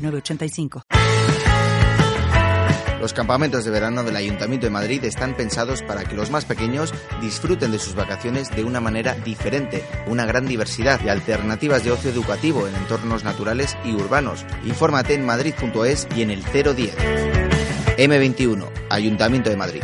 906985. Los campamentos de verano del Ayuntamiento de Madrid están pensados para que los más pequeños disfruten de sus vacaciones de una manera diferente, una gran diversidad de alternativas de ocio educativo en entornos naturales y urbanos. Infórmate en madrid.es y en el 010. M21, Ayuntamiento de Madrid.